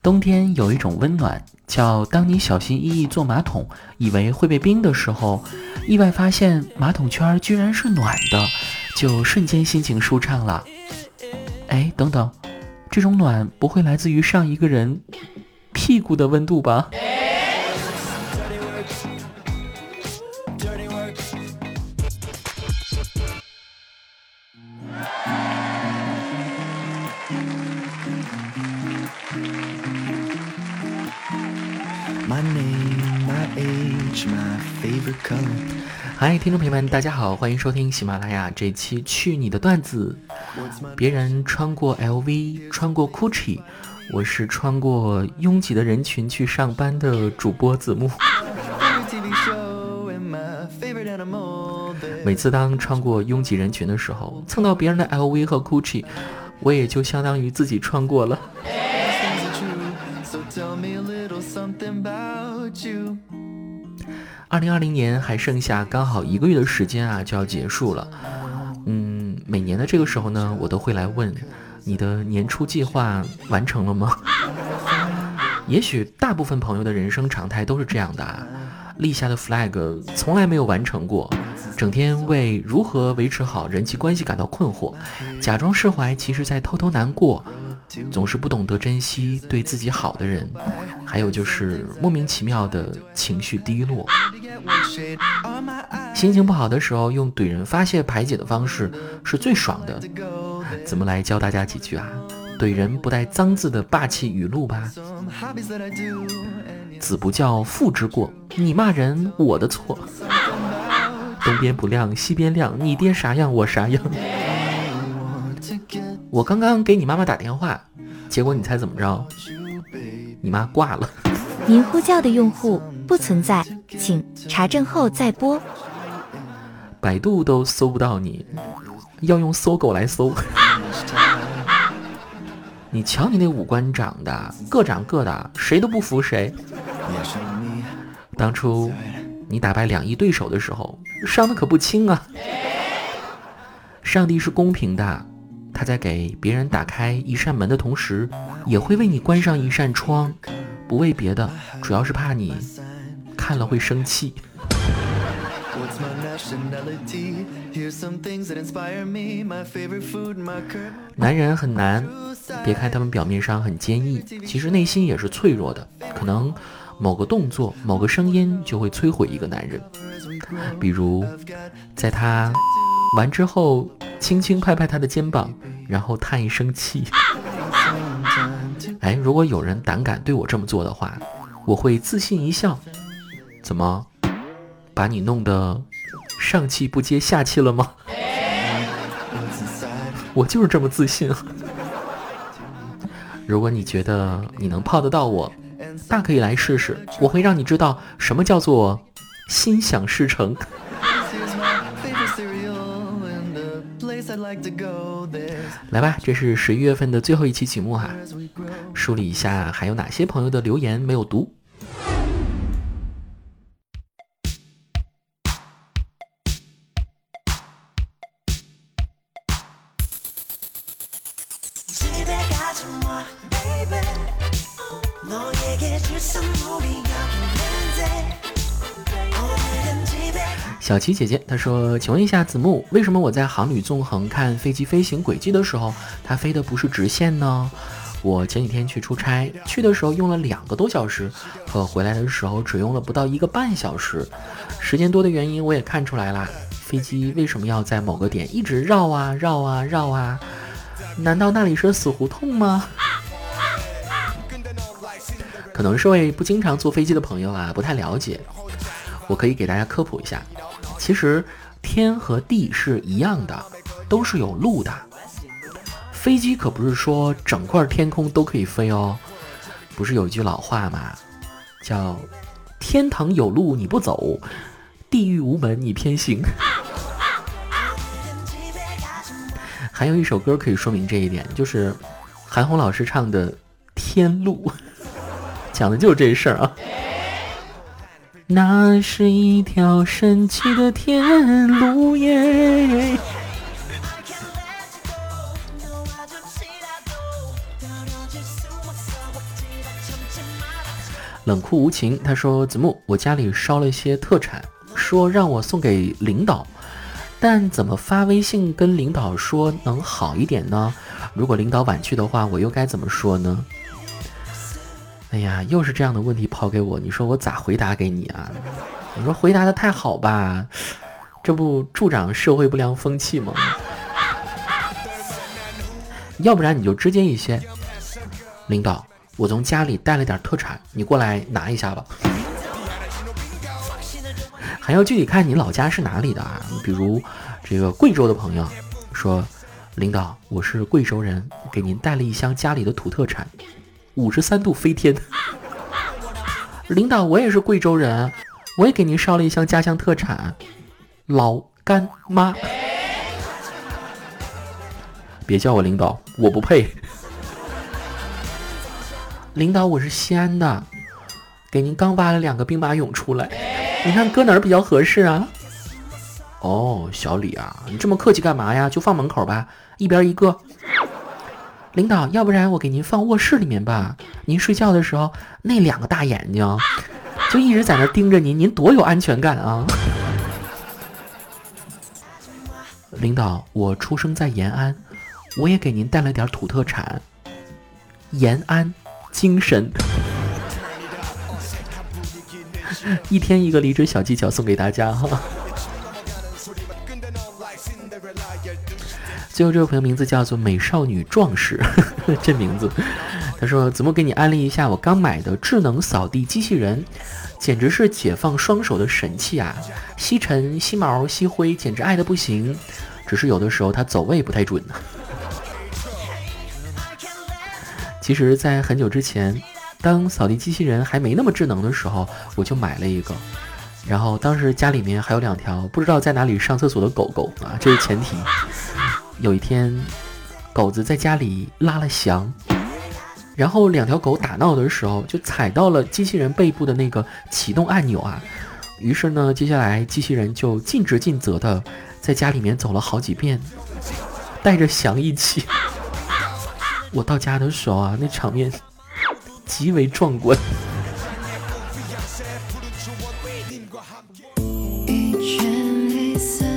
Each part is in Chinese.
冬天有一种温暖，叫当你小心翼翼坐马桶，以为会被冰的时候，意外发现马桶圈居然是暖的，就瞬间心情舒畅了。哎，等等，这种暖不会来自于上一个人屁股的温度吧？嗨，听众朋友们，大家好，欢迎收听喜马拉雅这期《去你的段子》。别人穿过 LV，穿过 Gucci，我是穿过拥挤的人群去上班的主播子木。每次当穿过拥挤人群的时候，蹭到别人的 LV 和 Gucci，我也就相当于自己穿过了。二零二零年还剩下刚好一个月的时间啊，就要结束了。嗯，每年的这个时候呢，我都会来问你的年初计划完成了吗？也许大部分朋友的人生常态都是这样的啊，立下的 flag 从来没有完成过，整天为如何维持好人际关系感到困惑，假装释怀，其实在偷偷难过。总是不懂得珍惜对自己好的人，还有就是莫名其妙的情绪低落。心情不好的时候，用怼人发泄排解的方式是最爽的。怎么来教大家几句啊？怼人不带脏字的霸气语录吧。子不教父之过，你骂人我的错。东边不亮西边亮，你爹啥样我啥样。我刚刚给你妈妈打电话，结果你猜怎么着？你妈挂了。您呼叫的用户不存在，请查证后再拨。百度都搜不到你，要用搜狗来搜。你瞧你那五官长的，各长各的，谁都不服谁。当初你打败两亿对手的时候，伤的可不轻啊。上帝是公平的。他在给别人打开一扇门的同时，也会为你关上一扇窗，不为别的，主要是怕你看了会生气。男人很难，别看他们表面上很坚毅，其实内心也是脆弱的。可能某个动作、某个声音就会摧毁一个男人。比如，在他完之后。轻轻拍拍他的肩膀，然后叹一声气。哎，如果有人胆敢对我这么做的话，我会自信一笑。怎么，把你弄得上气不接下气了吗？我就是这么自信。如果你觉得你能泡得到我，大可以来试试。我会让你知道什么叫做心想事成。来吧，这是十一月份的最后一期节目哈，梳理一下还有哪些朋友的留言没有读。小琪姐姐她说：“请问一下子木，为什么我在航旅纵横看飞机飞行轨迹的时候，它飞的不是直线呢？我前几天去出差，去的时候用了两个多小时，可回来的时候只用了不到一个半小时。时间多的原因我也看出来啦，飞机为什么要在某个点一直绕啊绕啊绕啊？难道那里是死胡同吗？可能是位不经常坐飞机的朋友啊，不太了解。我可以给大家科普一下。”其实天和地是一样的，都是有路的。飞机可不是说整块天空都可以飞哦。不是有一句老话吗？叫“天堂有路你不走，地狱无门你偏行”。还有一首歌可以说明这一点，就是韩红老师唱的《天路》，讲的就是这事儿啊。那是一条神奇的天路耶。冷酷无情，他说：“子木，我家里烧了一些特产，说让我送给领导，但怎么发微信跟领导说能好一点呢？如果领导婉拒的话，我又该怎么说呢？”哎呀，又是这样的问题抛给我，你说我咋回答给你啊？你说回答的太好吧，这不助长社会不良风气吗？要不然你就直接一些，领导，我从家里带了点特产，你过来拿一下吧。还要具体看你老家是哪里的啊？比如这个贵州的朋友说，领导，我是贵州人，给您带了一箱家里的土特产。五十三度飞天，领导，我也是贵州人，我也给您烧了一箱家乡特产，老干妈。别叫我领导，我不配。领导，我是西安的，给您刚挖了两个兵马俑出来，你看搁哪儿比较合适啊？哦，小李啊，你这么客气干嘛呀？就放门口吧，一边一个。领导，要不然我给您放卧室里面吧。您睡觉的时候，那两个大眼睛就一直在那盯着您，您多有安全感啊！领导，我出生在延安，我也给您带了点土特产，延安精神。一天一个离职小技巧送给大家哈。最后这位朋友名字叫做美少女壮士，这名字，他说：“子木给你安利一下我刚买的智能扫地机器人，简直是解放双手的神器啊！吸尘、吸毛、吸灰，简直爱的不行。只是有的时候它走位不太准呢。其实，在很久之前，当扫地机器人还没那么智能的时候，我就买了一个。然后当时家里面还有两条不知道在哪里上厕所的狗狗啊，这是前提。”有一天，狗子在家里拉了翔，然后两条狗打闹的时候，就踩到了机器人背部的那个启动按钮啊。于是呢，接下来机器人就尽职尽责的在家里面走了好几遍，带着翔一起。我到家的时候啊，那场面极为壮观。秋天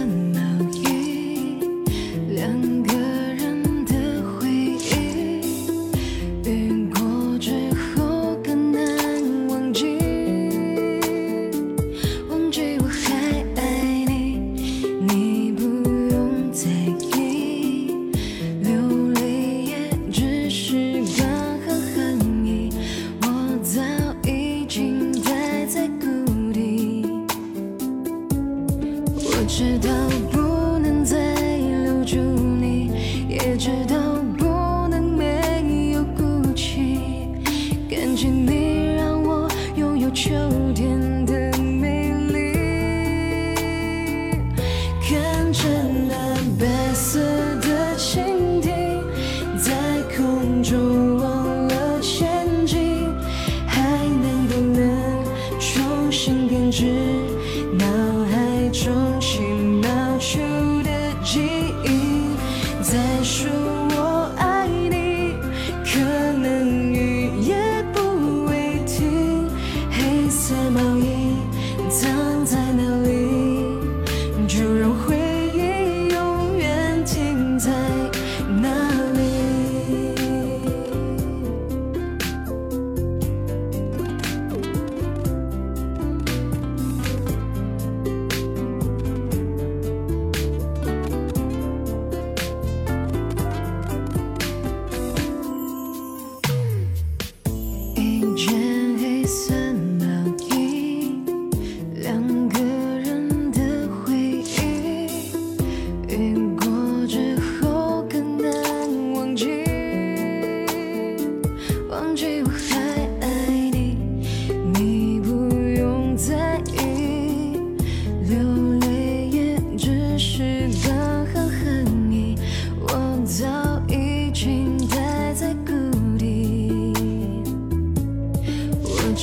的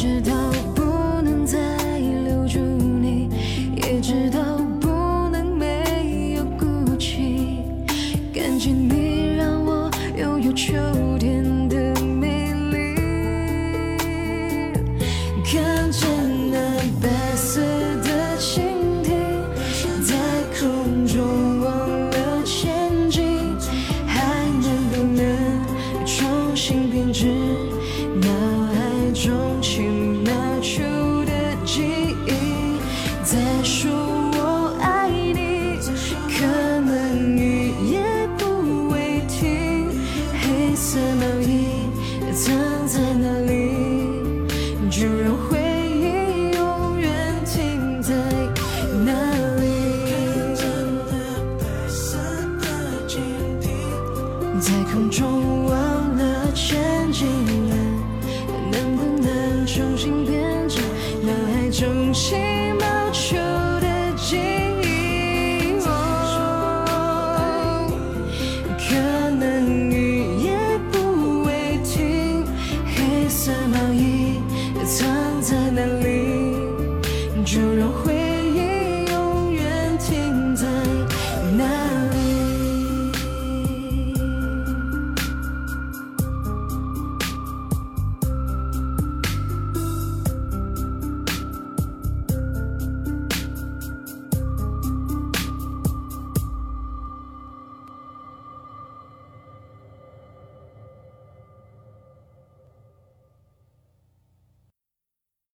美丽，在哪里？藏在哪里？